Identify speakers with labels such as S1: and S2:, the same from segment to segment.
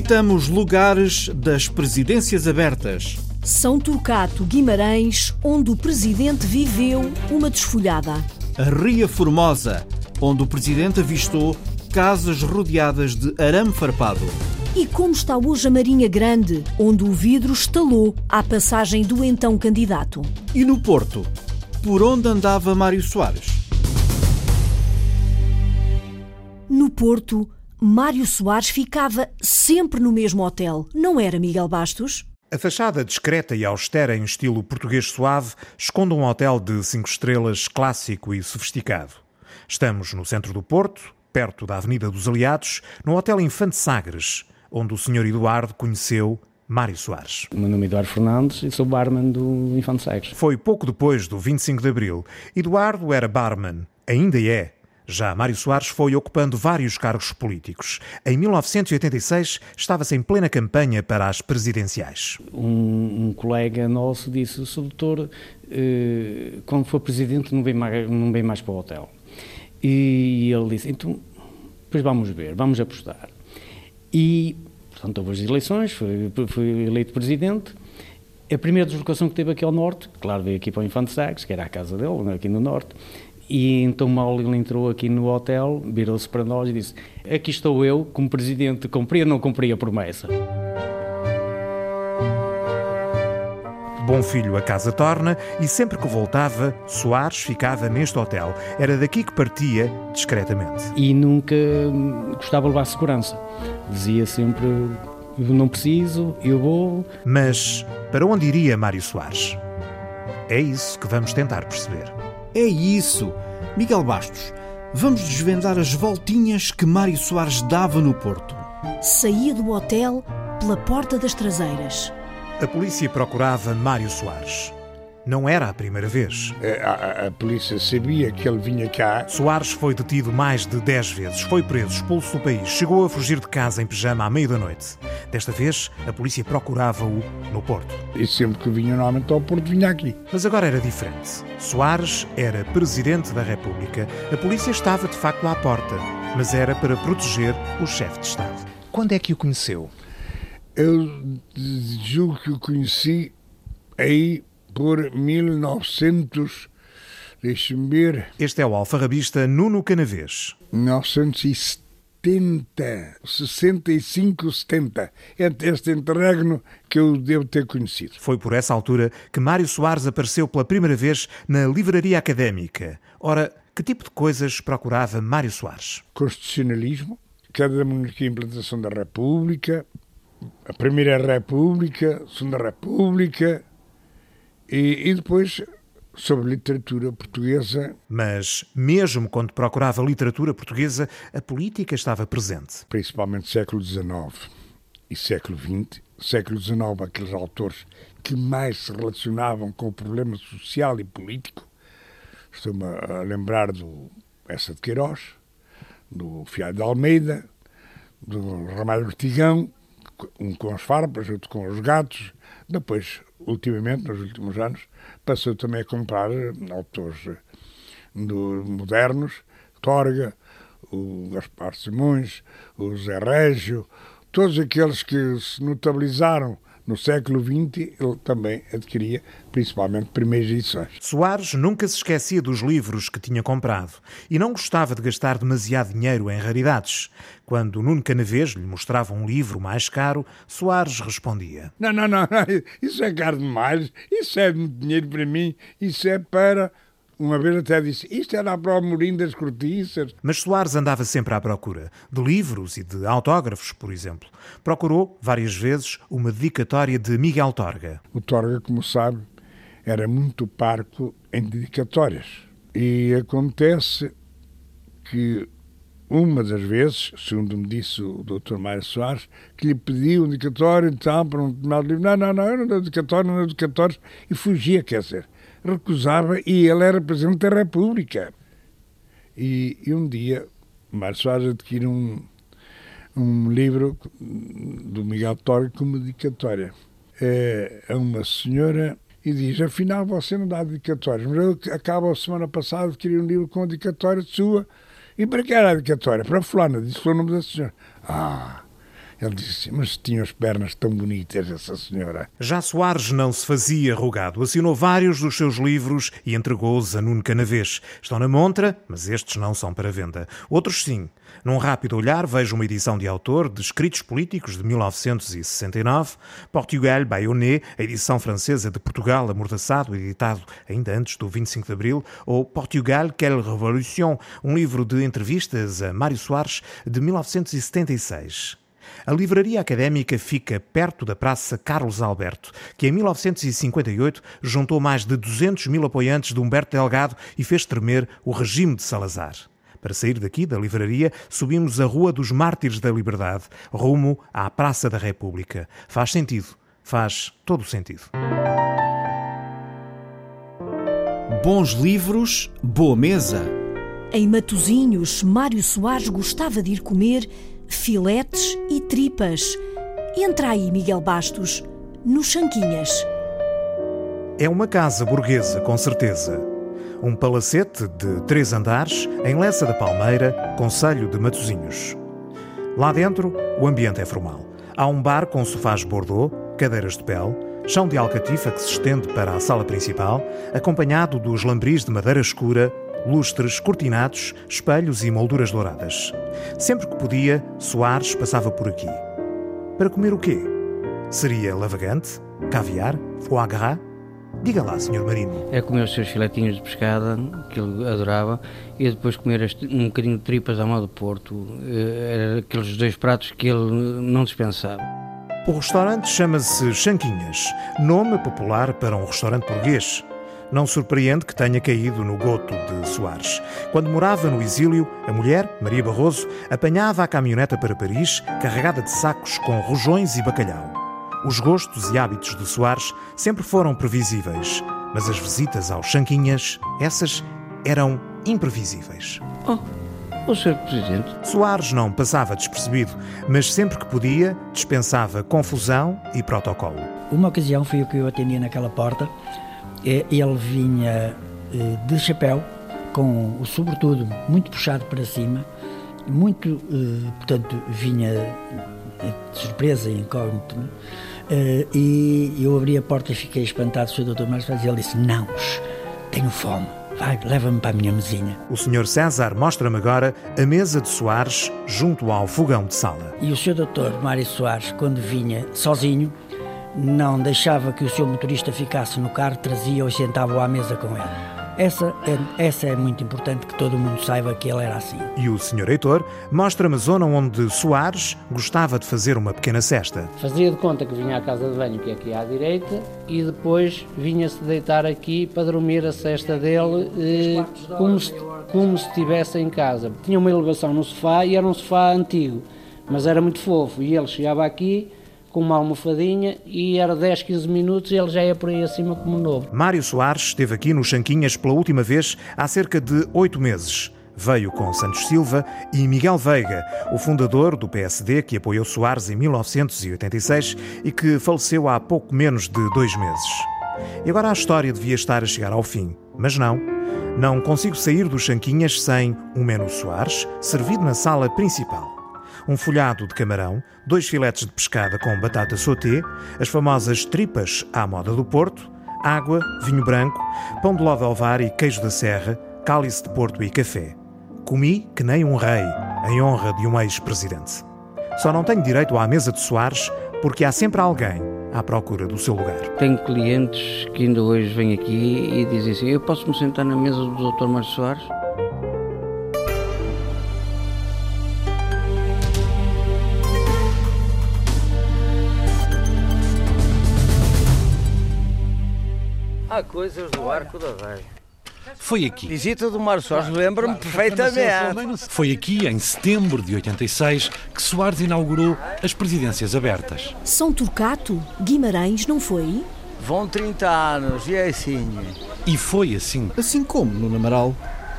S1: Visitamos lugares das presidências abertas.
S2: São Turcato, Guimarães, onde o presidente viveu uma desfolhada.
S1: A Ria Formosa, onde o presidente avistou casas rodeadas de arame farpado.
S2: E como está hoje a Marinha Grande, onde o vidro estalou à passagem do então candidato.
S1: E no Porto, por onde andava Mário Soares.
S2: No Porto, Mário Soares ficava sempre no mesmo hotel, não era Miguel Bastos?
S3: A fachada discreta e austera em estilo português suave esconde um hotel de cinco estrelas clássico e sofisticado. Estamos no centro do Porto, perto da Avenida dos Aliados, no Hotel Infante Sagres, onde o Sr. Eduardo conheceu Mário Soares.
S4: O meu nome é Eduardo Fernandes e sou barman do Infante Sagres.
S3: Foi pouco depois do 25 de Abril. Eduardo era barman, ainda é, já Mário Soares foi ocupando vários cargos políticos. Em 1986 estava-se em plena campanha para as presidenciais.
S4: Um, um colega nosso disse: "O doutor, eh, quando for presidente, não vem, mais, não vem mais para o hotel. E ele disse: então, pois vamos ver, vamos apostar. E, portanto, houve as eleições, fui, fui eleito presidente. A primeira deslocação que teve aqui ao norte, claro, veio aqui para o Infante Sagres, que era a casa dele, aqui no norte, e então mal ele entrou aqui no hotel, virou-se para nós e disse: Aqui estou eu, como presidente, cumpri ou não cumpri a promessa?
S3: Bom filho a casa torna e sempre que voltava, Soares ficava neste hotel. Era daqui que partia discretamente.
S4: E nunca gostava de levar segurança. Dizia sempre: Não preciso, eu vou.
S3: Mas para onde iria Mário Soares? É isso que vamos tentar perceber.
S1: É isso. Miguel Bastos, vamos desvendar as voltinhas que Mário Soares dava no Porto.
S2: Saía do hotel pela porta das traseiras.
S3: A polícia procurava Mário Soares. Não era a primeira vez.
S5: A, a, a, polícia sabia que ele vinha cá.
S3: Soares foi detido mais de 10 vezes, foi preso, expulso do país, chegou a fugir de casa em pijama à meia da noite. Desta vez, a polícia procurava-o no Porto.
S5: E sempre que vinha normalmente ao Porto, vinha aqui.
S3: Mas agora era diferente. Soares era presidente da República. A polícia estava de facto à porta, mas era para proteger o chefe de Estado. Quando é que o conheceu?
S5: Eu julgo que o conheci aí por 1900. Deixe-me ver.
S3: Este é o alfarrabista Nuno Canavês.
S5: 1970, 65, 70. É este interregno que eu devo ter conhecido.
S3: Foi por essa altura que Mário Soares apareceu pela primeira vez na Livraria Académica. Ora, que tipo de coisas procurava Mário Soares?
S5: Constitucionalismo, cada da monarquia e implantação da República, a Primeira República, a Segunda República, e, e depois sobre literatura portuguesa.
S3: Mas, mesmo quando procurava literatura portuguesa, a política estava presente.
S5: Principalmente século XIX e século XX. Século XIX, aqueles autores que mais se relacionavam com o problema social e político. Estou-me a lembrar do Essa de Queiroz, do Fiado de Almeida, do Ramalho Ortigão, um com as farpas, outro com os gatos. Depois ultimamente, nos últimos anos, passou também a comprar autores do, modernos, Torga, o Gaspar Simões, o Zé Régio, todos aqueles que se notabilizaram no século XX, ele também adquiria, principalmente, primeiras edições.
S3: Soares nunca se esquecia dos livros que tinha comprado e não gostava de gastar demasiado dinheiro em raridades. Quando Nuno Canavês lhe mostrava um livro mais caro, Soares respondia:
S5: Não, não, não, isso é caro demais, isso é muito dinheiro para mim, isso é para uma vez até disse, isto era para o Morim das Cortiças.
S3: Mas Soares andava sempre à procura, de livros e de autógrafos, por exemplo. Procurou, várias vezes, uma dedicatória de Miguel Torga.
S5: O Torga, como sabe, era muito parco em dedicatórias. E acontece que uma das vezes, segundo me disse o Dr. Mário Soares, que lhe pediu um dedicatório então, para um determinado livro. Não, não, não, eu não dou dedicatório, não dou dedicatório. E fugia, quer dizer recusava e ele era Presidente da República. E, e um dia, Mário Soares adquire um, um livro do Miguel Torre como dedicatória é, a uma senhora e diz, afinal você não dá dedicatórias, mas eu acabo a semana passada de adquirir um livro com dedicatória sua. E para que era a dedicatória? Para fulana, disse o nome da senhora. Ah, Ele disse mas tinha as pernas tão bonitas, essa senhora.
S3: Já Soares não se fazia rogado. Assinou vários dos seus livros e entregou-os a Nuno Canavês. Estão na montra, mas estes não são para venda. Outros sim. Num rápido olhar, vejo uma edição de autor de Escritos Políticos de 1969, Portugal Bayonnet, a edição francesa de Portugal Amordaçado, editado ainda antes do 25 de Abril, ou Portugal, Quelle Révolution, um livro de entrevistas a Mário Soares de 1976. A livraria académica fica perto da Praça Carlos Alberto, que em 1958 juntou mais de 200 mil apoiantes de Humberto Delgado e fez tremer o regime de Salazar. Para sair daqui da livraria, subimos a Rua dos Mártires da Liberdade, rumo à Praça da República. Faz sentido. Faz todo o sentido.
S1: Bons livros, boa mesa.
S2: Em Matozinhos, Mário Soares gostava de ir comer filetes e tripas. Entra aí, Miguel Bastos, nos Chanquinhas.
S3: É uma casa burguesa, com certeza. Um palacete de três andares em Lessa da Palmeira, Conselho de Matozinhos. Lá dentro, o ambiente é formal. Há um bar com sofás bordô, cadeiras de pele, chão de alcatifa que se estende para a sala principal, acompanhado dos lambris de madeira escura, lustres cortinados, espelhos e molduras douradas. Sempre que podia, Soares passava por aqui. Para comer o quê? Seria lavagante? Caviar? Foie gras? Diga lá, Sr. Marino.
S4: É comer os seus filetinhos de pescada, que ele adorava, e depois comer um bocadinho de tripas à moda Porto. Eh, Eram aqueles dois pratos que ele não dispensava.
S3: O restaurante chama-se Chanquinhas, nome popular para um restaurante português. Não surpreende que tenha caído no goto de Soares. Quando morava no exílio, a mulher, Maria Barroso, apanhava a caminhoneta para Paris, carregada de sacos com rojões e bacalhau. Os gostos e hábitos de Soares sempre foram previsíveis, mas as visitas aos Chanquinhas, essas eram imprevisíveis.
S4: Oh, o Sr. Presidente.
S3: Soares não passava despercebido, mas sempre que podia, dispensava confusão e protocolo.
S6: Uma ocasião fui eu que eu atendia naquela porta. Ele vinha eh, de chapéu, com o sobretudo muito puxado para cima, muito, eh, portanto, vinha de surpresa e incógnito. Uh, e eu abri a porta e fiquei espantado. O Sr. Dr. Marcos e ele disse: Não, tenho fome. Vai, leva-me para a minha mesinha.
S3: O Sr. César mostra-me agora a mesa de Soares junto ao fogão de sala.
S6: E o Sr. Dr. Mário Soares, quando vinha sozinho, não deixava que o seu motorista ficasse no carro, trazia-o e sentava-o à mesa com ele. Essa é, essa é muito importante que todo mundo saiba que ele era assim.
S3: E o Sr. Heitor mostra-me a zona onde Soares gostava de fazer uma pequena cesta.
S7: Fazia de conta que vinha à casa de banho, que é aqui à direita, e depois vinha-se deitar aqui para dormir a cesta dele eh, como, se, como se estivesse em casa. Tinha uma elevação no sofá e era um sofá antigo, mas era muito fofo. E ele chegava aqui com uma almofadinha e era 10, 15 minutos e ele já ia por aí acima como novo.
S3: Mário Soares esteve aqui no Chanquinhas pela última vez há cerca de oito meses. Veio com Santos Silva e Miguel Veiga, o fundador do PSD que apoiou Soares em 1986 e que faleceu há pouco menos de dois meses. E agora a história devia estar a chegar ao fim, mas não. Não consigo sair dos Chanquinhas sem um menu Soares servido na sala principal um folhado de camarão, dois filetes de pescada com batata sauté, as famosas tripas à moda do Porto, água, vinho branco, pão de ló de alvar e queijo da serra, cálice de Porto e café. Comi que nem um rei, em honra de um ex-presidente. Só não tenho direito à mesa de Soares porque há sempre alguém à procura do seu lugar.
S4: Tenho clientes que ainda hoje vêm aqui e dizem assim: Eu posso me sentar na mesa do Dr. Mário Soares?
S8: Coisas do arco da velha.
S9: Foi aqui.
S8: Visita do Mário Soares, lembro-me perfeitamente.
S9: Foi aqui, em setembro de 86, que Soares inaugurou as presidências abertas.
S2: São Turcato, Guimarães, não foi?
S8: Vão 30 anos, e é assim.
S9: E foi assim.
S1: Assim como, Nuno Amaral.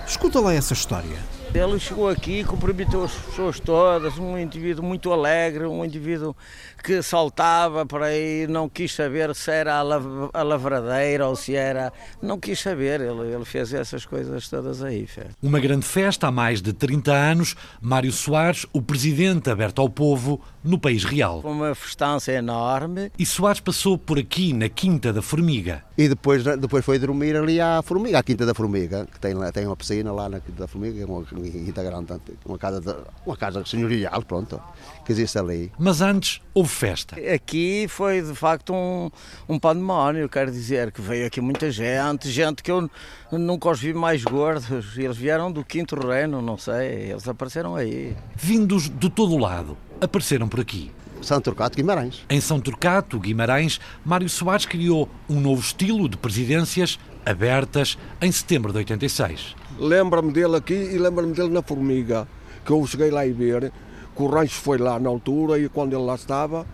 S1: Escuta lá essa história.
S10: Ele chegou aqui, cumprimentou as pessoas todas, um indivíduo muito alegre, um indivíduo que saltava por aí, não quis saber se era a, lav a lavradeira ou se era. Não quis saber, ele, ele fez essas coisas todas aí. Fé.
S9: Uma grande festa há mais de 30 anos. Mário Soares, o presidente aberto ao povo no País Real.
S10: Uma festança enorme.
S9: E Soares passou por aqui, na Quinta da Formiga.
S11: E depois, depois foi dormir ali à Formiga, à Quinta da Formiga, que tem, tem uma piscina lá na Quinta da Formiga, uma quinta grande, uma casa, de, uma casa senhorial, pronto, que existe ali.
S9: Mas antes houve festa.
S10: Aqui foi de facto um, um pandemónio, quero dizer, que veio aqui muita gente, gente que eu nunca os vi mais gordos, eles vieram do Quinto Reino, não sei, eles apareceram aí.
S9: Vindos de todo o lado, apareceram por aqui.
S11: São Turcato, Guimarães.
S9: Em São Turcato, Guimarães, Mário Soares criou um novo estilo de presidências abertas em setembro de 86.
S12: Lembra-me dele aqui e lembra-me dele na Formiga, que eu cheguei lá e ver, que o rancho foi lá na altura e quando ele lá estava,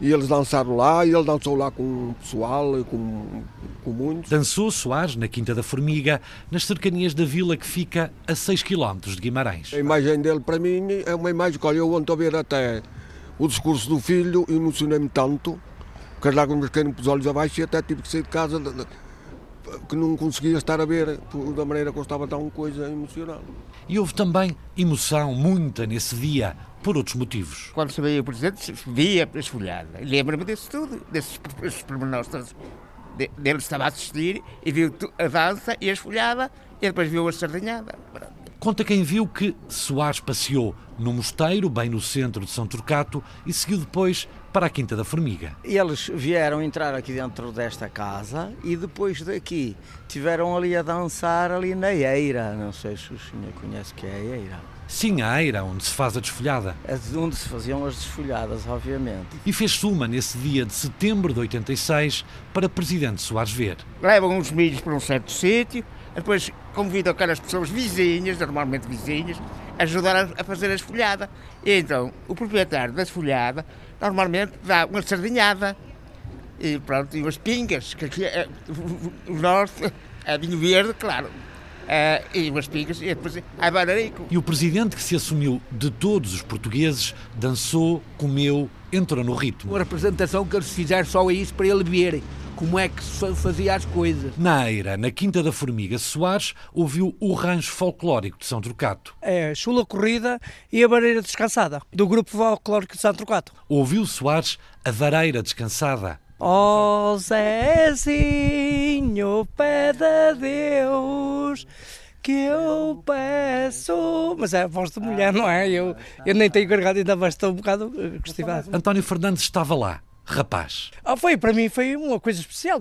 S12: e eles dançaram lá, e ele dançou lá com o pessoal, com, com muitos.
S9: Dançou Soares na Quinta da Formiga, nas cercanias da vila que fica a 6 km de Guimarães.
S12: A imagem dele, para mim, é uma imagem que, olha, eu ontem a ver até o discurso do filho, emocionei-me tanto, que as lágrimas caíram para os olhos abaixo e até tive que sair de casa que não conseguia estar a ver da maneira que eu estava tão coisa emocional.
S9: E houve também emoção, muita, nesse dia, por outros motivos.
S13: Quando se veio o Presidente, via a esfolhada. Lembro-me disso tudo, desses pormenores todos. Dele estava a assistir e viu a dança e a esfolhada e depois viu a sardinhada.
S9: Conta quem viu que Soares passeou no mosteiro, bem no centro de São Turcato, e seguiu depois para a Quinta da Formiga.
S10: Eles vieram entrar aqui dentro desta casa e depois daqui tiveram ali a dançar ali na Eira. Não sei se o senhor conhece que é a Eira.
S9: Sim, a Eira, onde se faz a desfolhada.
S10: É de onde se faziam as desfolhadas, obviamente.
S9: E fez-se uma nesse dia de setembro de 86 para Presidente Soares ver.
S13: Levam uns milhos para um certo sítio, depois convidam aquelas pessoas vizinhas, normalmente vizinhas, a ajudar a fazer a esfolhada. E então, o proprietário da esfolhada normalmente dá uma sardinhada e pronto, e umas pingas, que aqui é, o norte é vinho verde, claro. Uh, e umas pingas e depois a bararico.
S9: E o presidente que se assumiu de todos os portugueses dançou, comeu, entrou no ritmo.
S14: Uma representação que eles fizeram só isso para ele ver como é que se fazia as coisas.
S9: Na Eira, na Quinta da Formiga, Soares ouviu o rancho folclórico de São Trocato.
S15: É Chula Corrida e a Vareira Descansada, do grupo folclórico de São Trocato.
S9: Ouviu Soares a Vareira Descansada.
S15: Ó oh, Zezinho, pede a Deus que eu peço. Mas é a voz de mulher, não é? Eu, eu nem tenho carregado, ainda bastou um bocado gostivado.
S9: António Fernandes estava lá rapaz?
S15: Ah, foi, para mim foi uma coisa especial.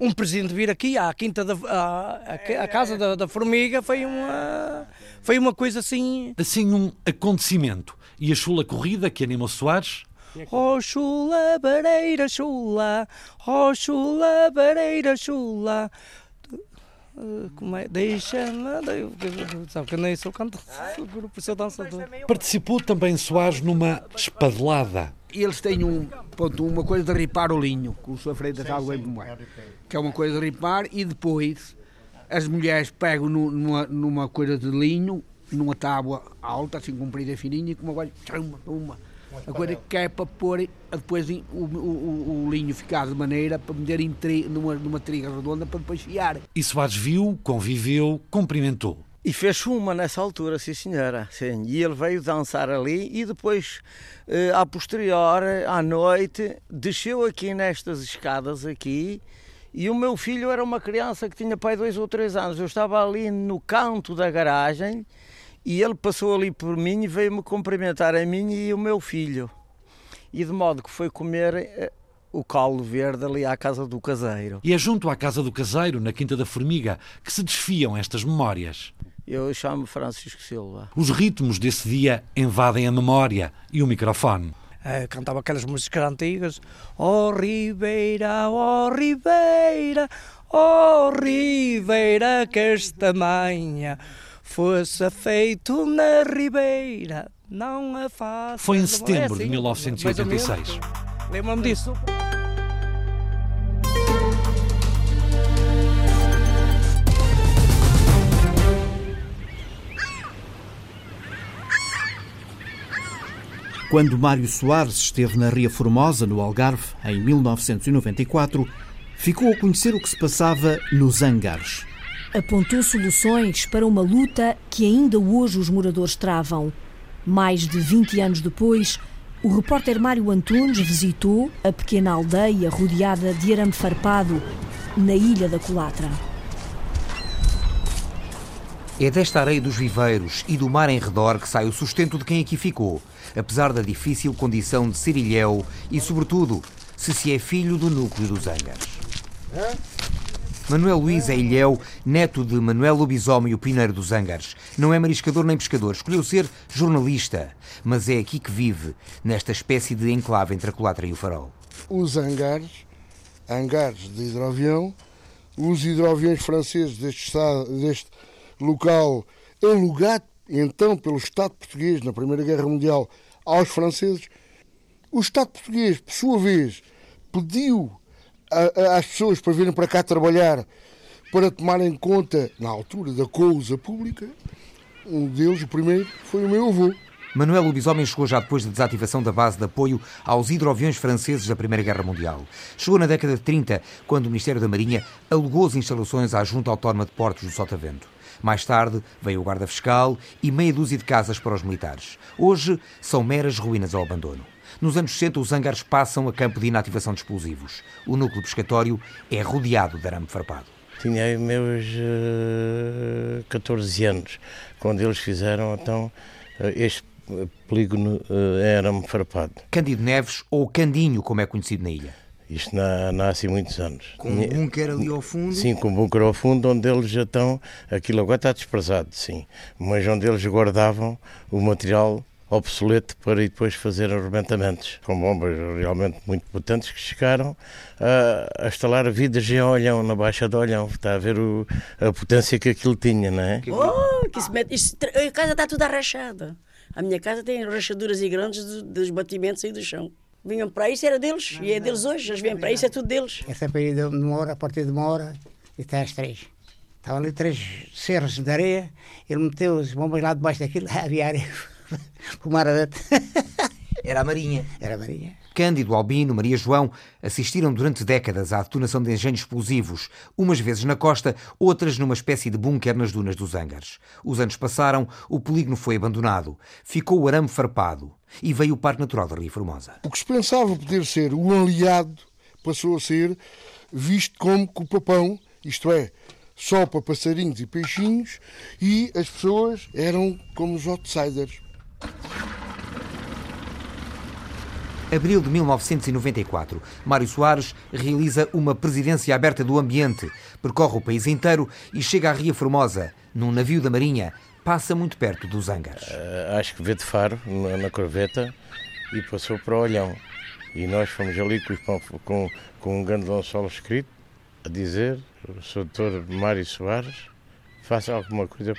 S15: Um presidente vir aqui à quinta da à, à casa da, da, formiga foi uma foi uma coisa assim.
S9: Assim um acontecimento. E a chula corrida que animou Soares?
S15: Oh chula bareira chula, oh chula bareira chula. Como é? Deixa-me. Sabe que eu nem sou cantor do grupo, sou dançador.
S9: Participou também Soares numa espadelada
S14: eles têm um, ponto, uma coisa de ripar o linho, que o Sr. Freitas sabe bem como é. Que é uma coisa de ripar e depois as mulheres pegam numa, numa coisa de linho, numa tábua alta, assim comprida e fininha, e com uma coisa, uma, uma. A coisa que é para pôr depois o, o, o, linho ficar de maneira para meter em tri, numa, numa triga redonda para depois fiar.
S9: E Soares viu, conviveu, cumprimentou.
S10: E fez uma nessa altura, sim senhora. Sim. E ele veio dançar ali e depois, eh, a posterior, à noite, desceu aqui nestas escadas aqui e o meu filho era uma criança que tinha pai dois ou três anos. Eu estava ali no canto da garagem e ele passou ali por mim e veio-me cumprimentar a mim e o meu filho. E de modo que foi comer eh, o calo verde ali à casa do caseiro.
S9: E é junto à casa do caseiro, na Quinta da Formiga, que se desfiam estas memórias.
S10: Eu chamo Francisco Silva.
S9: Os ritmos desse dia invadem a memória e o microfone.
S15: É, cantava aquelas músicas antigas. Oh Ribeira, oh Ribeira, oh Ribeira, que esta manhã Feito na Ribeira, não a faça.
S9: Foi em é setembro é assim, de 1986.
S15: Lembro-me disso.
S1: Quando Mário Soares esteve na Ria Formosa, no Algarve, em 1994, ficou a conhecer o que se passava nos hangares.
S2: Apontou soluções para uma luta que ainda hoje os moradores travam. Mais de 20 anos depois, o repórter Mário Antunes visitou a pequena aldeia rodeada de arame farpado, na Ilha da Colatra.
S10: É desta areia dos viveiros e do mar em redor que sai o sustento de quem aqui ficou, apesar da difícil condição de ser ilhéu e, sobretudo, se se é filho do núcleo dos Angares. Manuel Luís é ilhéu, neto de Manuel Lobisomem, o pineiro dos Angares. Não é mariscador nem pescador, escolheu ser jornalista, mas é aqui que vive, nesta espécie de enclave entre a Colatra e o Farol.
S16: Os Angares, Angares de hidroavião, os hidroaviões franceses deste, estado, deste local, alugado então pelo Estado português na Primeira Guerra Mundial aos franceses, o Estado português, por sua vez, pediu às pessoas para virem para cá trabalhar para tomarem conta, na altura da coisa pública. Um deles, o primeiro, foi o meu avô.
S10: Manuel Lobisomem chegou já depois da desativação da base de apoio aos hidroaviões franceses da Primeira Guerra Mundial. Chegou na década de 30, quando o Ministério da Marinha alugou as instalações à Junta Autónoma de Portos do Sotavento. Mais tarde veio o guarda fiscal e meia dúzia de casas para os militares. Hoje são meras ruínas ao abandono. Nos anos 60, os hangares passam a campo de inativação de explosivos. O núcleo pescatório é rodeado de arame farpado.
S17: Tinha meus uh, 14 anos, quando eles fizeram então uh, este polígono uh, arame farpado.
S10: Cândido Neves, ou Candinho, como é conhecido na ilha.
S17: Isto nasce há muitos anos.
S10: Com um bunker ali ao fundo?
S17: Sim, com um bunker ao fundo, onde eles já estão. Aquilo agora está desprezado, sim. Mas onde eles guardavam o material obsoleto para depois fazer arrebentamentos, com bombas realmente muito potentes que chegaram a, a instalar vidas em Olhão, na Baixa de Olhão. Está a ver o, a potência que aquilo tinha, não é?
S18: Oh, que se mete, isto, a casa está toda arrachada. A minha casa tem rachaduras e grandes dos batimentos aí do chão. Vinham para isso, era deles, não, e é não, deles hoje. Eles vêm para isso, é tudo deles.
S19: É sempre aí de uma hora, a partir de uma hora, e até às três. Estavam ali três cerros de areia, ele meteu as bombas lá debaixo daquilo, havia areia. Fumar adentro.
S10: Era a Marinha.
S19: Era a Marinha.
S10: Cândido, Albino, Maria João assistiram durante décadas à detonação de engenhos explosivos, umas vezes na costa, outras numa espécie de bunker nas dunas dos Angares. Os anos passaram, o polígono foi abandonado, ficou o arame farpado e veio o Parque Natural da Ria Formosa.
S16: O que se pensava poder ser um aliado passou a ser visto como cupapão, isto é, só para passarinhos e peixinhos, e as pessoas eram como os outsiders.
S10: Abril de 1994, Mário Soares realiza uma presidência aberta do ambiente, percorre o país inteiro e chega à Ria Formosa, num navio da Marinha, passa muito perto dos hangares.
S17: Uh, acho que vê de faro na, na corveta e passou para o Olhão. E nós fomos ali com, com, com um grande lençol escrito a dizer: o Sr. Mário Soares, faça alguma coisa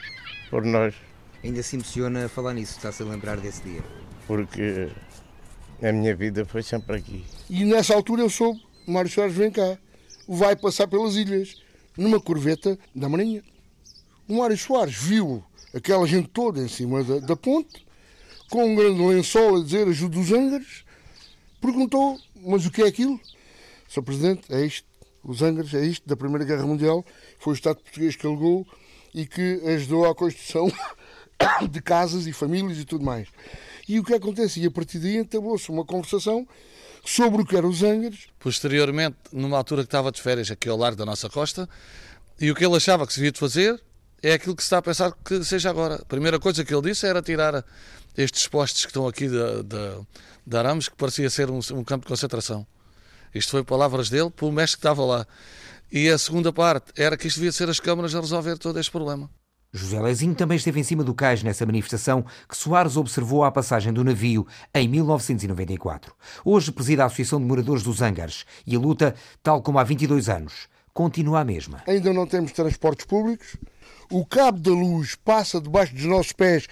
S17: por nós.
S10: Ainda se emociona a falar nisso, está-se a lembrar desse dia?
S17: Porque a minha vida foi sempre aqui.
S16: E nessa altura eu soube, Mário Soares vem cá, vai passar pelas ilhas, numa corveta da Marinha. O Mário Soares viu aquela gente toda em cima da, da ponte, com um grande lençol a dizer ajuda os ângares, perguntou, mas o que é aquilo? Sr. Presidente, é isto, os ângares, é isto, da Primeira Guerra Mundial, foi o Estado português que alegou e que ajudou à construção de casas e famílias e tudo mais. E o que acontece? E a partir daí entablou-se uma conversação sobre o que eram os ângares.
S20: Posteriormente, numa altura que estava de férias aqui ao largo da nossa costa, e o que ele achava que se devia de fazer é aquilo que se está a pensar que seja agora. A primeira coisa que ele disse era tirar estes postes que estão aqui de, de, de arames, que parecia ser um, um campo de concentração. Isto foi palavras dele, pelo mestre que estava lá. E a segunda parte era que isto devia ser as câmaras a resolver todo este problema.
S10: José Lezinho também esteve em cima do cais nessa manifestação que Soares observou à passagem do navio em 1994. Hoje preside a Associação de Moradores dos Ângares e a luta, tal como há 22 anos, continua a mesma.
S16: Ainda não temos transportes públicos, o cabo da luz passa debaixo dos nossos pés,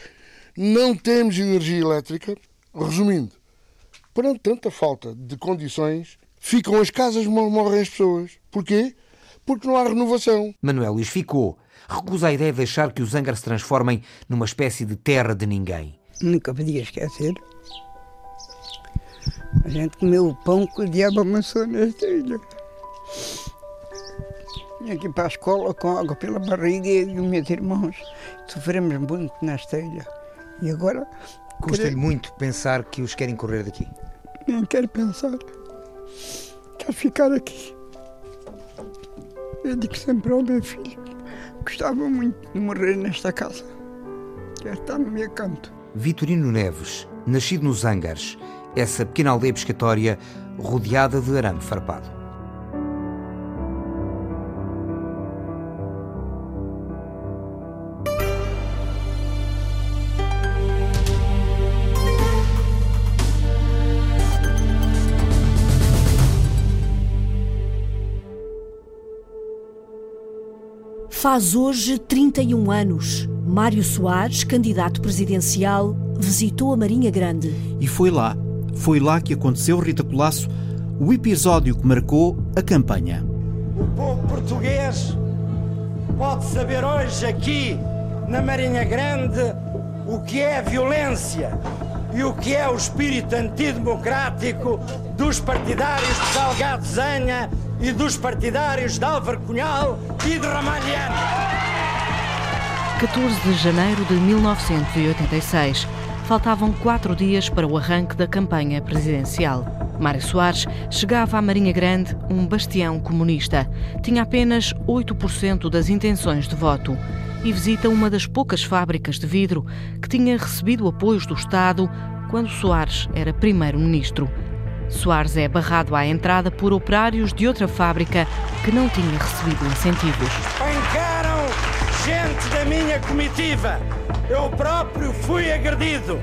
S16: não temos energia elétrica. Resumindo, perante tanta falta de condições, ficam as casas, morrem as pessoas. Porquê? Porque não há renovação.
S10: Manuel Luís ficou recusa a ideia de deixar que os Angar se transformem numa espécie de terra de ninguém.
S19: Nunca podia esquecer
S21: A gente comeu o pão que o diabo amassou nesta ilha. Vinha aqui para a escola com água pela barriga e os meus irmãos. Sofremos muito nesta ilha. E agora.
S10: Custa-lhe muito pensar que os querem correr daqui?
S21: Nem quero pensar. Quero ficar aqui. Eu digo sempre ao meu filho: gostava muito de morrer nesta casa. Quero estar no meu canto.
S10: Vitorino Neves, nascido nos Angares, essa pequena aldeia pescatória rodeada de arame farpado.
S2: Faz hoje 31 anos. Mário Soares, candidato presidencial, visitou a Marinha Grande.
S1: E foi lá, foi lá que aconteceu, Rita Colasso, o episódio que marcou a campanha.
S22: O povo português pode saber hoje aqui na Marinha Grande o que é violência e o que é o espírito antidemocrático dos partidários de Salgado Zanha e dos partidários de Álvaro Cunhal e de Ramalhiano.
S23: 14 de janeiro de 1986. Faltavam quatro dias para o arranque da campanha presidencial. Mário Soares chegava à Marinha Grande, um bastião comunista. Tinha apenas 8% das intenções de voto. E visita uma das poucas fábricas de vidro que tinha recebido apoios do Estado quando Soares era primeiro-ministro. Soares é barrado à entrada por operários de outra fábrica que não tinha recebido incentivos.
S22: Encaram gente da minha comitiva. Eu próprio fui agredido,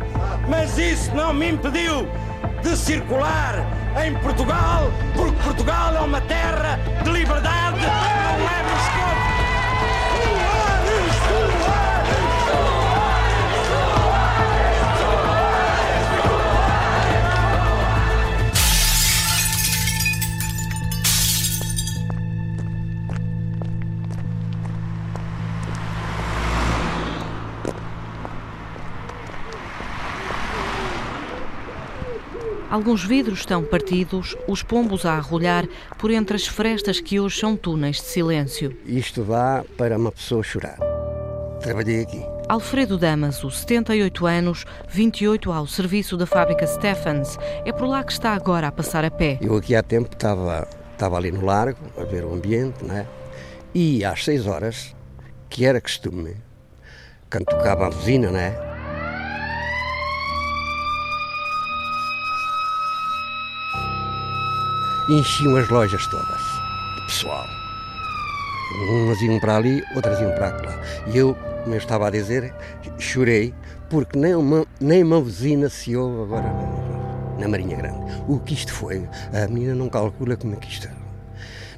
S22: mas isso não me impediu de circular em Portugal, porque Portugal é uma terra de liberdade, não é.
S23: Alguns vidros estão partidos, os pombos a arrolhar por entre as frestas que hoje são túneis de silêncio.
S24: Isto dá para uma pessoa chorar. Trabalhei aqui.
S23: Alfredo Damaso, 78 anos, 28 ao serviço da fábrica Stephens. É por lá que está agora a passar a pé.
S24: Eu aqui há tempo estava, estava ali no largo, a ver o ambiente, né? E às 6 horas, que era costume, quando tocava a buzina, né? Enchiam as lojas todas de pessoal. Umas iam para ali, outras iam para lá. E eu, como eu estava a dizer, chorei porque nem uma, nem uma usina se ouve agora na Marinha Grande. O que isto foi, a menina não calcula como é que isto era.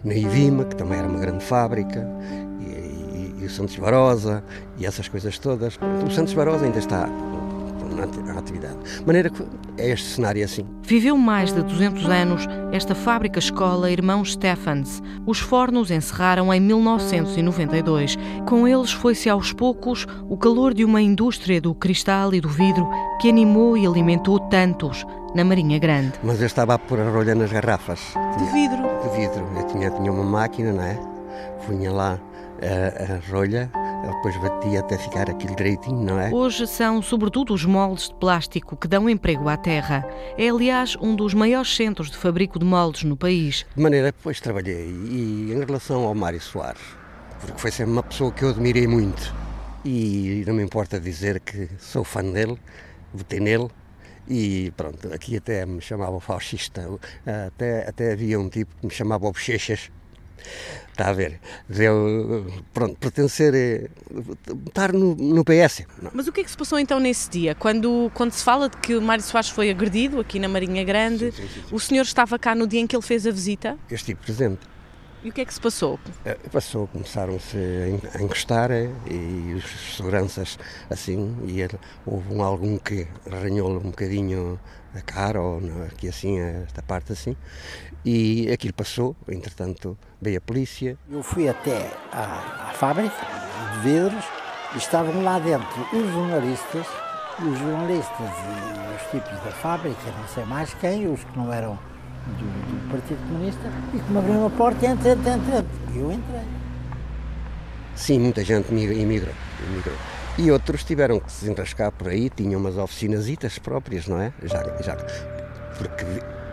S24: Na Ivima, que também era uma grande fábrica, e, e, e o Santos Barosa, e essas coisas todas. O Santos Barosa ainda está na atividade. De maneira que é este cenário assim.
S23: Viveu mais de 200 anos esta fábrica-escola Irmãos Stephens. Os fornos encerraram em 1992. Com eles foi-se aos poucos o calor de uma indústria do cristal e do vidro que animou e alimentou tantos na Marinha Grande.
S24: Mas eu estava a pôr a rolha nas garrafas.
S23: De vidro?
S24: De vidro. Eu tinha, tinha uma máquina, não é? Punha lá a, a rolha depois batia até ficar aquilo direitinho, não é?
S23: Hoje são sobretudo os moldes de plástico que dão emprego à terra. É, aliás, um dos maiores centros de fabrico de moldes no país.
S24: De maneira que depois trabalhei e em relação ao Mário Soares, porque foi sempre uma pessoa que eu admirei muito e não me importa dizer que sou fã dele, votei nele e pronto, aqui até me chamava fascista, até, até havia um tipo que me chamava Bochechas, Está a ver? Eu, pronto, pertencer, é, estar no, no PS.
S23: Não. Mas o que é que se passou então nesse dia? Quando, quando se fala de que o Mário Soares foi agredido aqui na Marinha Grande, sim, sim, sim, o senhor estava cá no dia em que ele fez a visita?
S24: Eu estive presente.
S23: E o que é que se passou?
S24: Eh, passou, começaram-se a encostar eh, e os seguranças assim, e houve um, algum que arranhou um bocadinho a cara, ou aqui assim, esta parte assim, e aquilo passou, entretanto veio a polícia.
S25: Eu fui até à, à fábrica de vidros e estavam lá dentro os jornalistas
S26: E os jornalistas e os tipos da fábrica, não sei mais quem, os que não eram do, do Partido Comunista, e que me abriram a porta e entrei, entrei, entrei. E eu entrei.
S24: Sim, muita gente imigrou, imigrou. E outros tiveram que se enrascar por aí, tinham umas oficinasitas próprias, não é? Já, já, porque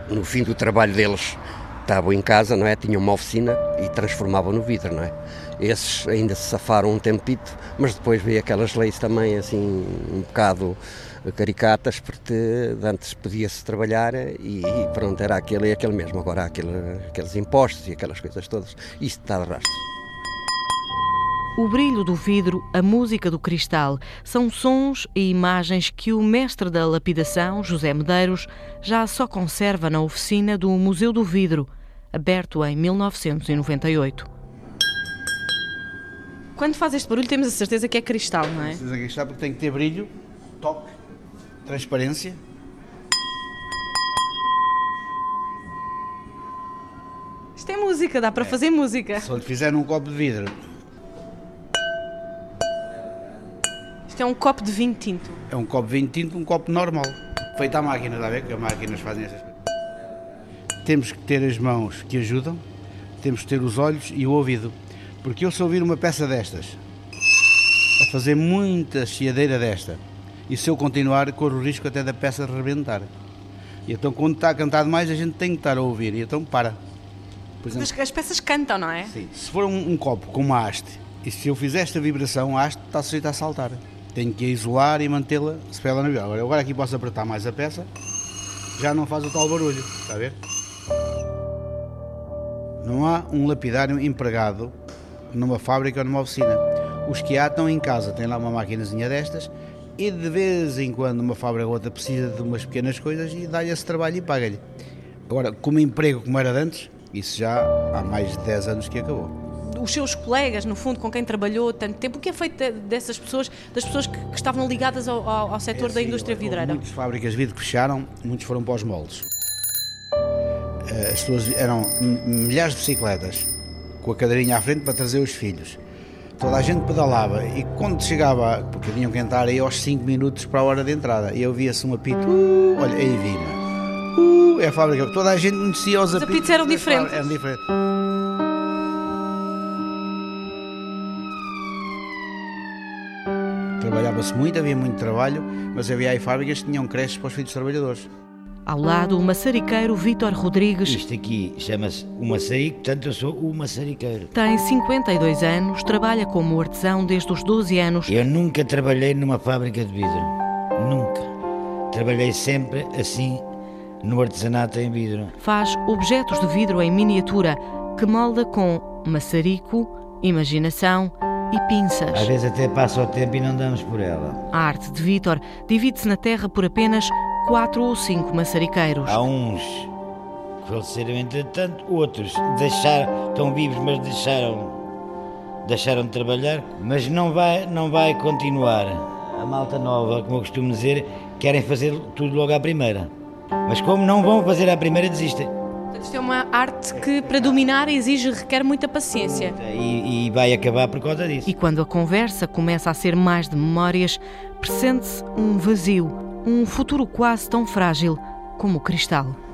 S24: no fim do trabalho deles estavam em casa, não é? Tinham uma oficina e transformavam no vidro, não é? Esses ainda se safaram um tempito, mas depois veio aquelas leis também assim um bocado caricatas, porque antes podia-se trabalhar e, pronto, era aquele e aquele mesmo. Agora há aquele, aqueles impostos e aquelas coisas todas. Isto está de rastro.
S23: O brilho do vidro, a música do cristal, são sons e imagens que o mestre da lapidação, José Medeiros, já só conserva na oficina do Museu do Vidro, aberto em 1998.
S27: Quando faz este barulho, temos a certeza que é cristal, não é?
S28: Certeza que é cristal porque tem que ter brilho, toque, transparência.
S27: Isto é música, dá para é. fazer música.
S28: Se lhe fizer num copo de vidro
S27: Isto é um copo de vinho tinto.
S28: É um copo de vinho tinto, um copo normal. Feito à máquina, está a ver? Que as máquinas fazem essas coisas. Temos que ter as mãos que ajudam, temos que ter os olhos e o ouvido. Porque eu se ouvir uma peça destas, a fazer muita chiadeira desta, e se eu continuar, corro o risco até da peça rebentar. E então, quando está a cantar demais, a gente tem que estar a ouvir, e então para.
S27: Exemplo, Mas as peças cantam, não é?
S28: Sim. Se for um, um copo com uma haste, e se eu fizer esta vibração, a haste está sujeita a saltar tenho que a isolar e mantê-la sepela na viola. Agora, agora aqui posso apertar mais a peça, já não faz o tal barulho, está a ver? Não há um lapidário empregado numa fábrica ou numa oficina. Os que há estão em casa, têm lá uma maquinazinha destas e de vez em quando uma fábrica ou outra precisa de umas pequenas coisas e dá-lhe esse trabalho e paga-lhe. Agora, como emprego como era antes, isso já há mais de 10 anos que acabou
S27: os seus colegas, no fundo, com quem trabalhou tanto tempo, o que é feito dessas pessoas, das pessoas que, que estavam ligadas ao, ao, ao setor é, da indústria vidreira?
S28: Muitas fábricas de vidro que fecharam, muitos foram para os moldes. Eh, as pessoas eram milhares de bicicletas com a cadeirinha à frente para trazer os filhos. Toda a gente pedalava e quando chegava, porque tinham que entrar aí aos 5 minutos para a hora de entrada, e ouvia-se um apito, uh, olha, aí vima. Uh, é a fábrica, toda a gente conhecia os apitos.
S27: Os apitos eram diferentes.
S28: Eram diferentes. Trabalhava-se muito, havia muito trabalho, mas havia aí fábricas que tinham creches para os filhos dos trabalhadores.
S23: Ao lado, o maçariqueiro Vítor Rodrigues.
S29: Isto aqui chama-se o maçarico, portanto eu sou o maçariqueiro.
S23: Tem 52 anos, trabalha como artesão desde os 12 anos.
S29: Eu nunca trabalhei numa fábrica de vidro. Nunca. Trabalhei sempre assim no artesanato em vidro.
S23: Faz objetos de vidro em miniatura que molda com maçarico, imaginação e pinças.
S29: Às vezes até passa o tempo e não damos por ela.
S23: A arte de Vítor divide-se na terra por apenas quatro ou cinco maçariqueiros.
S29: Há uns que faleceram entretanto, outros deixaram, estão vivos, mas deixaram, deixaram de trabalhar, mas não vai, não vai continuar. A malta nova, como eu costumo dizer, querem fazer tudo logo à primeira. Mas como não vão fazer à primeira, desistem.
S27: Isto é uma arte que, para dominar, exige, requer muita paciência.
S29: E, e, vai acabar por causa disso.
S23: E quando a conversa começa a ser mais de memórias, pressente-se um vazio, um futuro quase tão frágil como o cristal.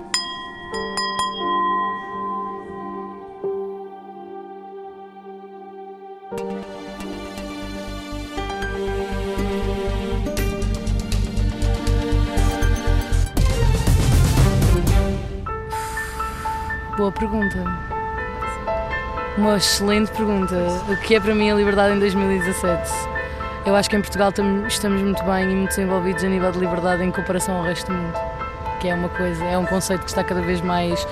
S25: Uma excelente pergunta. O que é para mim a liberdade em 2017? Eu acho que em Portugal estamos muito bem e muito desenvolvidos a nível de liberdade em comparação ao resto do mundo. Que é uma coisa, é um conceito que está cada vez mais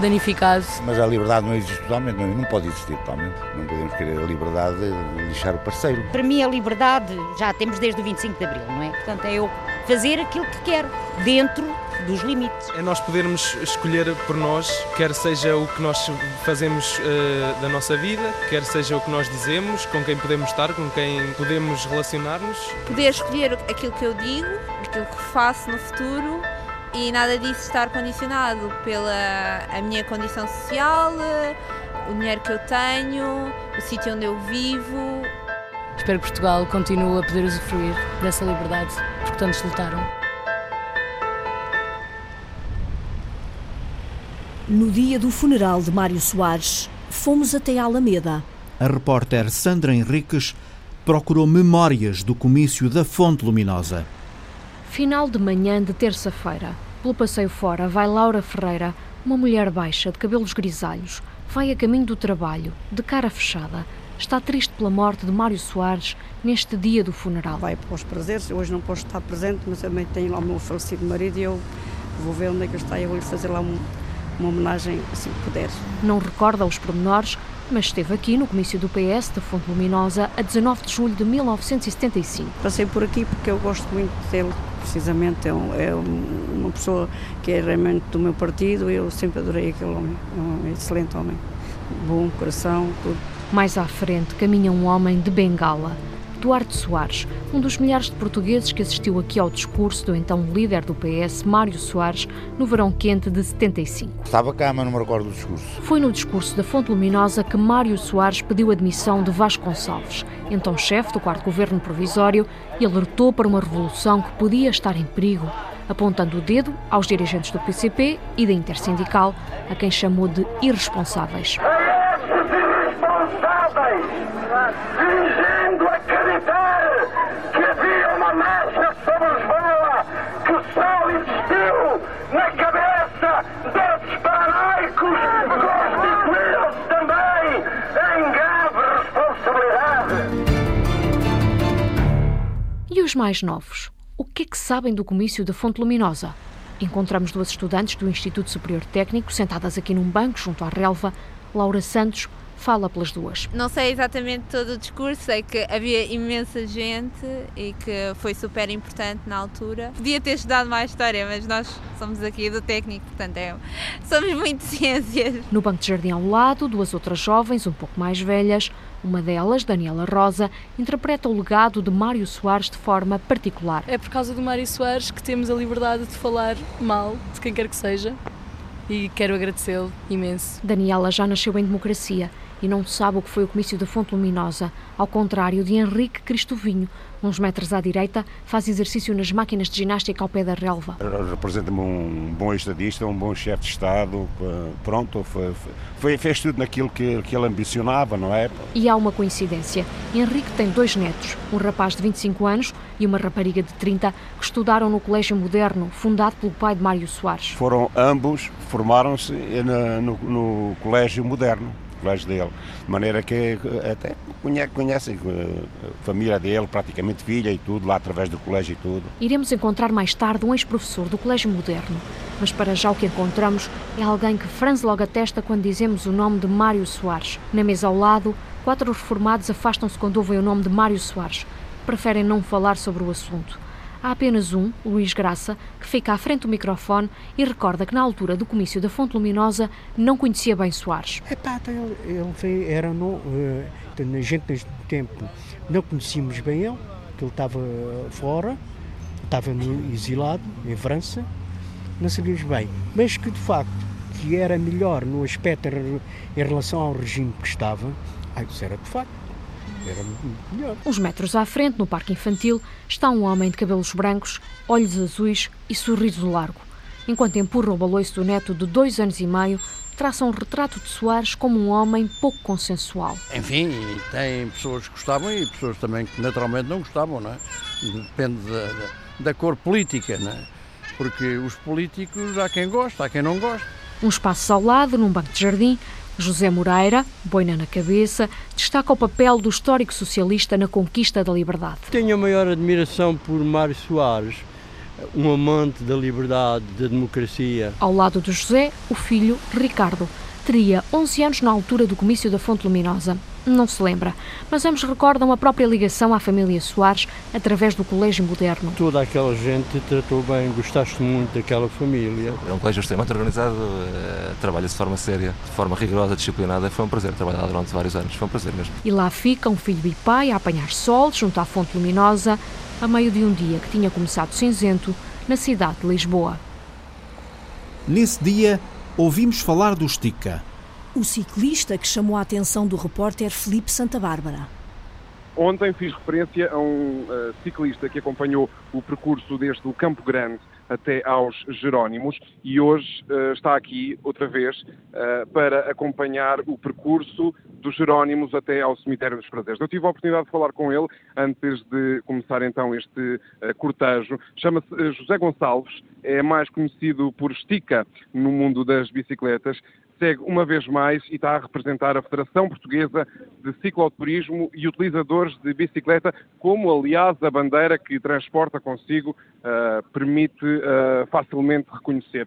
S25: danificado.
S30: Mas a liberdade não existe totalmente, não, não pode existir totalmente. Não podemos querer a liberdade de lixar o parceiro.
S31: Para mim a liberdade já temos desde o 25 de Abril, não é? Portanto é eu fazer aquilo que quero, dentro dos limites.
S32: É nós podermos escolher por nós, quer seja o que nós fazemos uh, da nossa vida, quer seja o que nós dizemos, com quem podemos estar, com quem podemos relacionar-nos.
S33: Poder escolher aquilo que eu digo, aquilo que faço no futuro e nada disso estar condicionado pela a minha condição social, o dinheiro que eu tenho, o sítio onde eu vivo.
S34: Espero que Portugal continue a poder usufruir dessa liberdade, porque tantos lutaram.
S2: No dia do funeral de Mário Soares, fomos até a Alameda.
S1: A repórter Sandra Henriques procurou memórias do comício da Fonte Luminosa.
S35: Final de manhã de terça-feira. Pelo passeio fora vai Laura Ferreira, uma mulher baixa, de cabelos grisalhos. Vai a caminho do trabalho, de cara fechada. Está triste pela morte de Mário Soares neste dia do funeral.
S36: Vai para os prazeres, hoje não posso estar presente, mas também tenho lá o meu falecido marido e eu vou ver onde é que ele está e vou-lhe fazer lá um, uma homenagem assim que puder.
S35: Não recorda os pormenores, mas esteve aqui no comício do PS da Fonte Luminosa a 19 de julho de 1975.
S36: Passei por aqui porque eu gosto muito dele, precisamente é, um, é uma pessoa que é realmente do meu partido e eu sempre adorei aquele homem, é um excelente homem, bom coração, tudo.
S35: Mais à frente caminha um homem de bengala, Duarte Soares, um dos milhares de portugueses que assistiu aqui ao discurso do então líder do PS, Mário Soares, no verão quente de 75.
S37: Estava cá, mas não me recordo do discurso.
S35: Foi no discurso da Fonte Luminosa que Mário Soares pediu a admissão de Vasco Gonçalves, então chefe do quarto governo provisório, e alertou para uma revolução que podia estar em perigo, apontando o dedo aos dirigentes do PCP e da Intersindical, a quem chamou de irresponsáveis.
S38: Irresponsáveis! Fingindo acreditar
S35: os mais novos? O que é que sabem do comício da Fonte Luminosa? Encontramos duas estudantes do Instituto Superior Técnico sentadas aqui num banco junto à relva. Laura Santos fala pelas duas.
S33: Não sei exatamente todo o discurso, sei que havia imensa gente e que foi super importante na altura. Podia ter estudado mais história, mas nós somos aqui do técnico, portanto é, somos muito ciências.
S35: No banco de jardim ao lado, duas outras jovens, um pouco mais velhas. Uma delas, Daniela Rosa, interpreta o legado de Mário Soares de forma particular.
S34: É por causa do Mário Soares que temos a liberdade de falar mal de quem quer que seja e quero agradecê-lo imenso.
S35: Daniela já nasceu em democracia e não sabe o que foi o comício da Fonte Luminosa, ao contrário de Henrique Cristovinho, uns metros à direita, faz exercício nas máquinas de ginástica ao pé da relva.
S28: Representa-me um bom estadista, um bom chefe de Estado, pronto, foi, foi, fez tudo naquilo que, que ele ambicionava, não é?
S35: E há uma coincidência. Henrique tem dois netos, um rapaz de 25 anos e uma rapariga de 30, que estudaram no Colégio Moderno, fundado pelo pai de Mário Soares.
S28: Foram ambos, formaram-se no, no Colégio Moderno colégio dele, de maneira que até conhecem a família dele, praticamente filha e tudo, lá através do colégio e tudo.
S35: Iremos encontrar mais tarde um ex-professor do Colégio Moderno, mas para já o que encontramos é alguém que franze logo a testa quando dizemos o nome de Mário Soares. Na mesa ao lado, quatro reformados afastam-se quando ouvem o nome de Mário Soares. Preferem não falar sobre o assunto. Há apenas um, Luís Graça, que fica à frente do microfone e recorda que na altura do comício da Fonte Luminosa não conhecia bem Soares.
S26: Epá, então ele, ele foi, era no, uh, a gente neste tempo não conhecíamos bem ele, que ele estava fora, estava exilado em França, não sabíamos bem, mas que de facto que era melhor no aspecto em relação ao regime que estava, ah, isso era de facto. Era melhor.
S35: Uns metros à frente, no parque infantil, está um homem de cabelos brancos, olhos azuis e sorriso largo. Enquanto empurra o baloiço do neto de dois anos e meio, traça um retrato de Soares como um homem pouco consensual.
S15: Enfim, tem pessoas que gostavam e pessoas também que naturalmente não gostavam, não é? Depende da, da, da cor política, não é? Porque os políticos há quem gosta, há quem não gosta.
S35: Um espaço ao lado, num banco de jardim, José Moreira, boina na cabeça, destaca o papel do histórico socialista na conquista da liberdade.
S26: Tenho a maior admiração por Mário Soares, um amante da liberdade, da democracia.
S35: Ao lado de José, o filho Ricardo. Teria 11 anos na altura do comício da Fonte Luminosa não se lembra, mas ambos recordam a própria ligação à família Soares através do Colégio Moderno.
S26: Toda aquela gente te tratou bem, gostaste muito daquela família.
S39: É um colégio extremamente organizado, eh, trabalha-se de forma séria, de forma rigorosa, disciplinada. Foi um prazer trabalhar lá durante vários anos, foi um prazer mesmo.
S35: E lá fica um filho e pai a apanhar sol junto à fonte luminosa, a meio de um dia que tinha começado cinzento na cidade de Lisboa.
S1: Nesse dia, ouvimos falar do Estica
S2: o ciclista que chamou a atenção do repórter Felipe Santa Bárbara.
S40: Ontem fiz referência a um uh, ciclista que acompanhou o percurso desde o Campo Grande até aos Jerónimos e hoje uh, está aqui outra vez uh, para acompanhar o percurso dos Jerónimos até ao Cemitério dos Prazeres. Eu tive a oportunidade de falar com ele antes de começar então este uh, cortejo. Chama-se José Gonçalves, é mais conhecido por Estica no mundo das bicicletas segue uma vez mais e está a representar a Federação Portuguesa de Cicloturismo e utilizadores de bicicleta, como aliás a bandeira que transporta consigo uh, permite uh, facilmente reconhecer.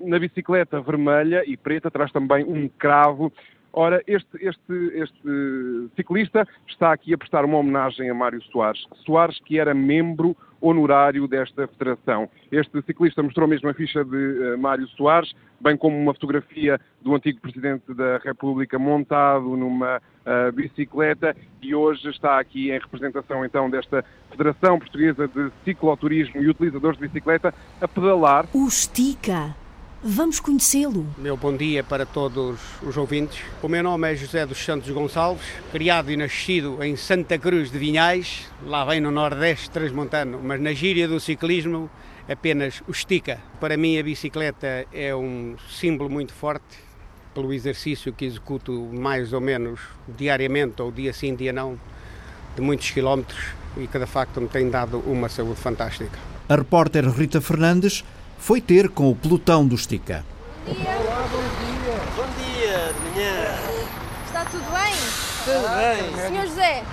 S40: Na bicicleta vermelha e preta traz também um cravo Ora, este, este, este ciclista está aqui a prestar uma homenagem a Mário Soares. Soares, que era membro honorário desta federação. Este ciclista mostrou mesmo a ficha de uh, Mário Soares, bem como uma fotografia do antigo Presidente da República montado numa uh, bicicleta e hoje está aqui em representação então desta Federação Portuguesa de Cicloturismo e Utilizadores de Bicicleta a pedalar.
S2: O Estica Vamos conhecê-lo.
S41: Meu bom dia para todos os ouvintes. O meu nome é José dos Santos Gonçalves, criado e nascido em Santa Cruz de Vinhais, lá vem no Nordeste Transmontano, mas na gíria do ciclismo apenas o estica. Para mim a bicicleta é um símbolo muito forte pelo exercício que executo mais ou menos diariamente ou dia sim, dia não, de muitos quilómetros e cada facto me tem dado uma saúde fantástica.
S1: A repórter Rita Fernandes foi ter com o pelotão do Estica.
S15: Olá, bom dia. Bom dia, de manhã.
S25: Está tudo bem?
S15: Tudo bem.
S25: Senhor José,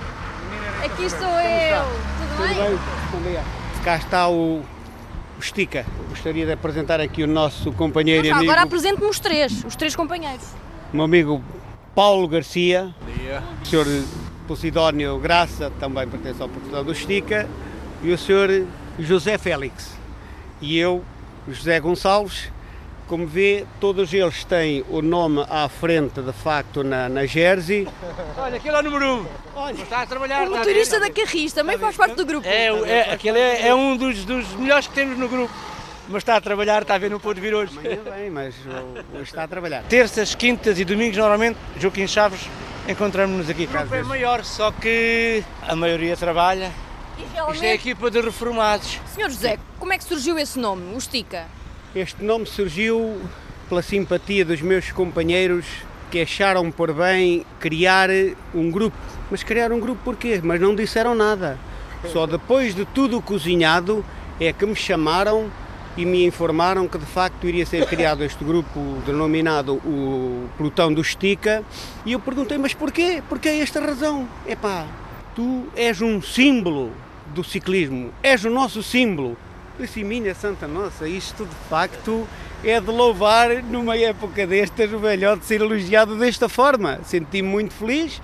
S25: aqui estou eu. Tudo,
S41: tudo bem? Bom dia. Cá está o, o Estica. Gostaria de apresentar aqui o nosso companheiro e amigo.
S25: Agora apresente-me os três, os três companheiros.
S41: O meu amigo Paulo Garcia.
S15: Bom dia.
S41: O senhor Posidónio Graça, também pertence ao pelotão do Estica. E o senhor José Félix. E eu, José Gonçalves. Como vê, todos eles têm o nome à frente, de facto, na, na jersey.
S15: Olha, aquele é o número 1. Um. Olha, está a trabalhar.
S25: O motorista da Carris também faz parte do grupo.
S15: É, é, aquele é, é um dos, dos melhores que temos no grupo mas está a trabalhar, está a ver, não pôde vir hoje.
S41: Amanhã bem, mas hoje está a trabalhar.
S15: Terças, quintas e domingos, normalmente, Joaquim Chaves, encontramos-nos aqui. O grupo é maior, só que a maioria trabalha.
S25: Realmente...
S15: Isto é a equipa de reformados.
S25: Senhor José, como é que surgiu esse nome, o Estica?
S41: Este nome surgiu pela simpatia dos meus companheiros que acharam por bem criar um grupo. Mas criar um grupo porquê? Mas não disseram nada. Só depois de tudo cozinhado é que me chamaram e me informaram que de facto iria ser criado este grupo denominado o Pelotão do Estica e eu perguntei, mas porquê? Porquê esta razão? Epá, tu és um símbolo do ciclismo, és o nosso símbolo. Disse, minha santa nossa, isto de facto é de louvar numa época destas o velhote ser elogiado desta forma. Senti-me muito feliz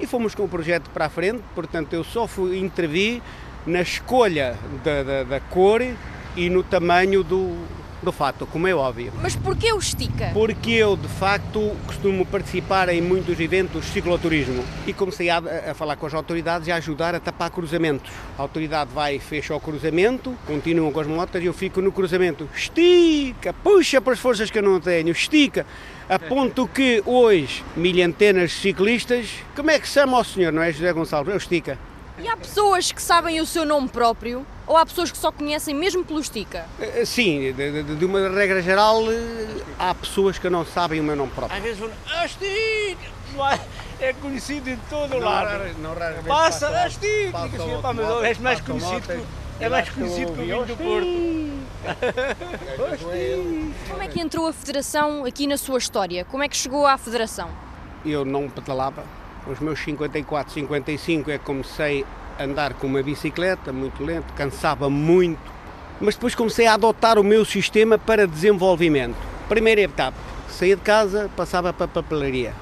S41: e fomos com o projeto para a frente, portanto eu só fui intervir na escolha da, da, da cor e no tamanho do, do fato, como é óbvio.
S25: Mas porquê o estica?
S41: Porque eu, de facto, costumo participar em muitos eventos de cicloturismo e comecei a, a, falar com as autoridades e a ajudar a tapar cruzamentos. A autoridade vai e fecha o cruzamento, continuam com as motas e eu fico no cruzamento. Estica, puxa para as forças que eu não tenho, estica. A ponto que hoje, milhentenas de ciclistas, como é que se chama o senhor, não é José Gonçalves? Eu estica.
S25: E há pessoas que sabem o seu nome próprio? Ou há pessoas que só conhecem mesmo pelo estica?
S41: Sim, de, de, de, uma regra geral, há pessoas que não sabem o meu nome próprio.
S15: Às vezes falam, Astica! É conhecido em todo o lado.
S41: Não raramente
S15: passa, Astica! Mas és mais conhecido, é mais conhecido que o vinho do Porto.
S25: Como é que entrou a Federação aqui na sua história? Como é que chegou à Federação?
S41: Eu não pedalava. Os meus 54, 55 é que comecei a andar com uma bicicleta muito lento, cansava muito, mas depois comecei a adotar o meu sistema para desenvolvimento. Primeira etapa, saía de casa, passava para a papelaria,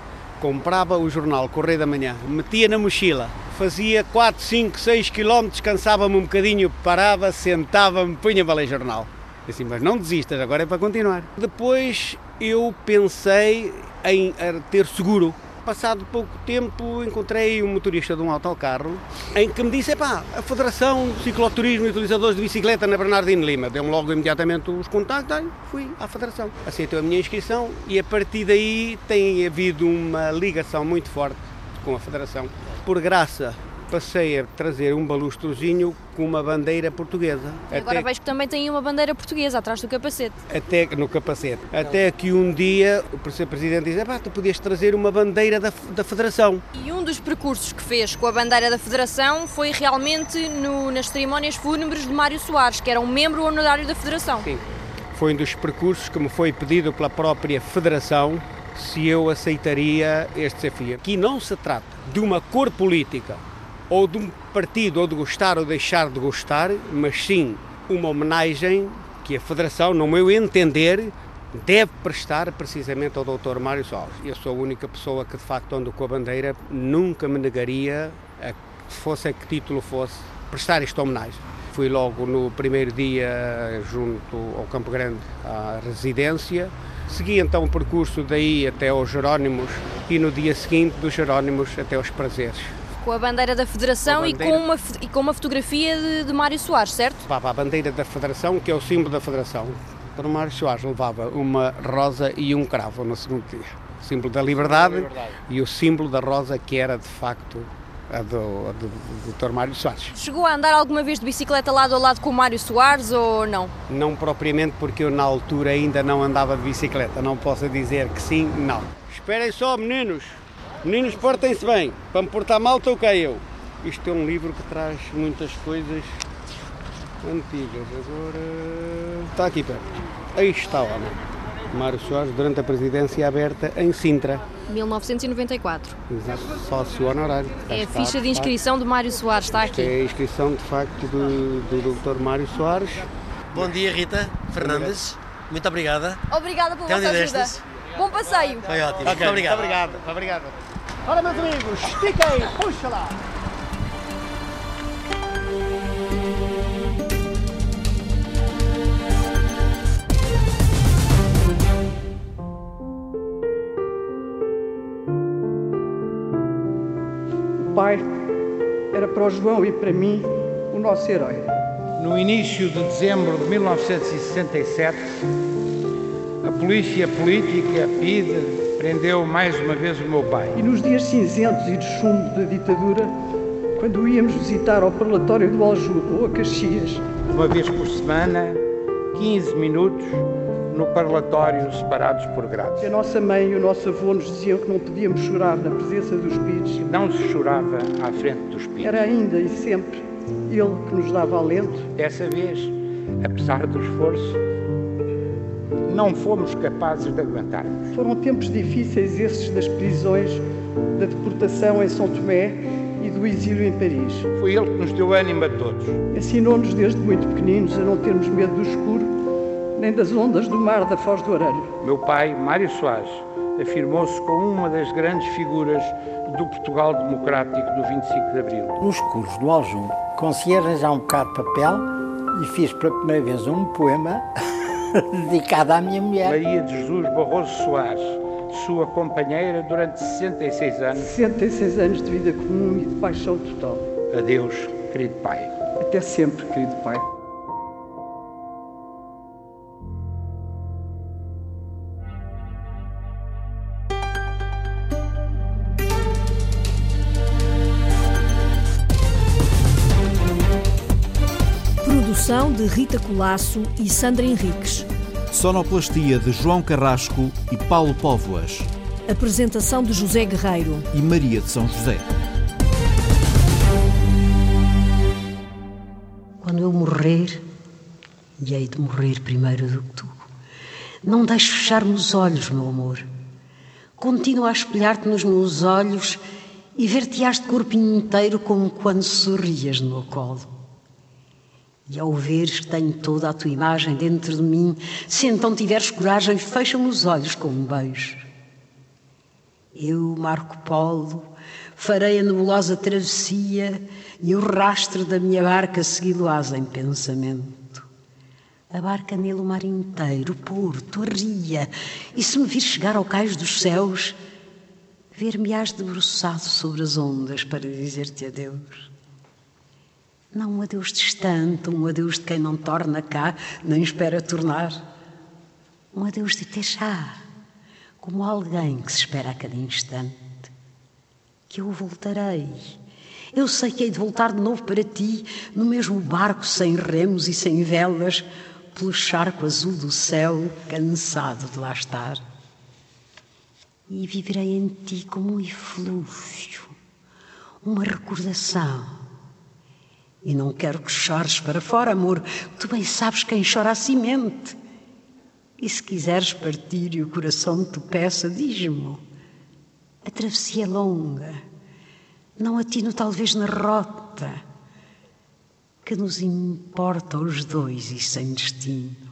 S41: comprava o jornal Correio da Manhã, metia na mochila, fazia 4, 5, 6 quilómetros, cansava-me um bocadinho, parava, sentava-me, punha para ler jornal. Assim, mas não desistas, agora é para continuar. Depois eu pensei em ter seguro. Passado pouco tempo encontrei um motorista de um autocarro em que me disse, pá, a Federação de Cicloturismo e Utilizadores de Bicicleta na Bernardino Lima. Deu-me logo imediatamente os contactos, aí fui à Federação. Aceitou a minha inscrição e a partir daí tem havido uma ligação muito forte com a Federação. Por graça passei a trazer um balustrozinho com uma bandeira portuguesa.
S25: E agora vejo que também tem uma bandeira portuguesa atrás do capacete.
S41: Até no capacete. Até que um dia o Sr. Presidente diz: ah, tu podias trazer uma bandeira da, da Federação.
S25: E um dos percursos que fez com a bandeira da Federação foi realmente no, nas cerimónias fúnebres de Mário Soares, que era um membro honorário da Federação.
S41: Sim. Foi um dos percursos que me foi pedido pela própria Federação se eu aceitaria este desafio. Aqui não se trata de uma cor política ou de um partido ou de gostar ou deixar de gostar, mas sim uma homenagem que a Federação, no meu entender, deve prestar precisamente ao Dr. Mário Soares. Eu sou a única pessoa que de facto ando com a bandeira, nunca me negaria, a, fosse a que título fosse, prestar esta homenagem. Fui logo no primeiro dia junto ao Campo Grande à residência. Segui então o percurso daí até aos Jerónimos e no dia seguinte dos Jerónimos até aos Prazeres.
S25: Com a bandeira da Federação
S41: Com bandeira.
S25: E, com uma, e com uma fotografia de, de Mário Soares, certo?
S41: Levava a bandeira da Federação, que é o símbolo da Federação. Para Mário Soares levava uma rosa e um cravo no segundo dia. O símbolo da liberdade,
S42: Da liberdade.
S41: e o símbolo da rosa que era de facto a do, a do, do Dr. Mário Soares.
S25: Chegou a andar alguma vez de bicicleta lado a lado com o Mário Soares ou não?
S41: Não propriamente porque eu na altura ainda não andava de bicicleta, não posso dizer que sim, não. Esperem só, meninos. Meninos, portem-se bem. Para me portar mal, estou cá eu. Isto é um livro que traz muitas coisas antigas. Agora. Está aqui perto. Aí está, olha. Mário Soares, durante a presidência aberta em Sintra.
S25: 1994.
S41: Exato. Sócio honorário.
S25: É a ficha de inscrição de Mário Soares, está
S41: Esta é
S25: aqui.
S41: a inscrição, de facto, do, do Dr. Mário Soares.
S28: Bom dia, Rita Fernandes. Muito obrigada.
S25: Obrigada pela
S28: um
S25: vossa
S28: dia
S25: ajuda.
S28: destes.
S25: Bom passeio.
S28: Foi ótimo.
S41: Ok,
S28: Muito obrigado.
S41: Obrigado. obrigado. Ora, meus amigos, estiquem, puxa lá.
S36: O pai era para o João e para mim o nosso herói.
S15: No início de dezembro de 1967, a polícia política, a PIDE, prendeu mais uma vez o meu pai.
S36: E nos dias cinzentos e de chumbo da ditadura, quando íamos visitar ao parlatório do Aljube ou a Caxias,
S15: Uma vez por semana, 15 minutos, no parlatório separados por grades.
S36: a nossa mãe e o nosso avô nos diziam que não podíamos chorar na presença dos PIDs.
S15: Não se chorava à frente dos PIDs.
S36: Era ainda e sempre ele que nos dava alento.
S15: Dessa vez, apesar do esforço, não fomos capazes de aguentarmos.
S36: Foram tempos difíceis esses das prisões, da deportação em São Tomé e do exílio em Paris.
S15: Foi ele que nos deu ânimo a todos.
S36: Ensinou-nos desde muito pequeninos a não termos medo do escuro, nem das ondas do mar da Foz do Arelho.
S15: Meu pai, Mário Soares, afirmou-se como uma das grandes figuras do Portugal democrático do 25 de Abril.
S6: Nos cursos do Aljum, consegui arranjar um bocado de papel e fiz pela primeira vez um poema dedicado à minha mulher.
S15: Maria de Jesus Barroso Soares, sua companheira durante 66 anos.
S36: 66 anos de vida comum e de paixão total.
S15: Adeus, querido pai.
S36: Até sempre, querido pai.
S2: De Rita Colasso e Sandra Henriques.
S1: Sonoplastia de João Carrasco e Paulo Póvoas.
S2: Apresentação de José Guerreiro.
S1: E Maria de São José.
S43: Quando eu morrer, e hei de morrer primeiro do que tu, não deixes fechar-me os olhos, meu amor. Continua a espelhar-te nos meus olhos e ver-te-ás de corpo inteiro como quando sorrias no meu colo. E ao veres que tenho toda a tua imagem dentro de mim, se então tiveres coragem, fecha-me os olhos com um beijo. Eu, Marco Polo, farei a nebulosa travessia e o rastro da minha barca segui-lo-ás em pensamento. A barca nele o mar inteiro, o porto, a ria, e se me vir chegar ao cais dos céus, ver-me-ás debruçado sobre as ondas para dizer-te adeus. Não um adeus distante, um adeus de quem não torna cá, nem espera tornar. Um adeus de Teixá, como alguém que se espera a cada instante. Que eu voltarei. Eu sei que hei de voltar de novo para ti, no mesmo barco sem remos e sem velas, pelo charco azul do céu, cansado de lá estar. E viverei em ti como um eflúvio, uma recordação. E não quero que chores para fora, amor. Tu bem sabes quem chora a semente. E se quiseres partir e o coração te peça, diz-me. A travessia é longa. Não atino talvez na rota que nos importa os dois e sem destino.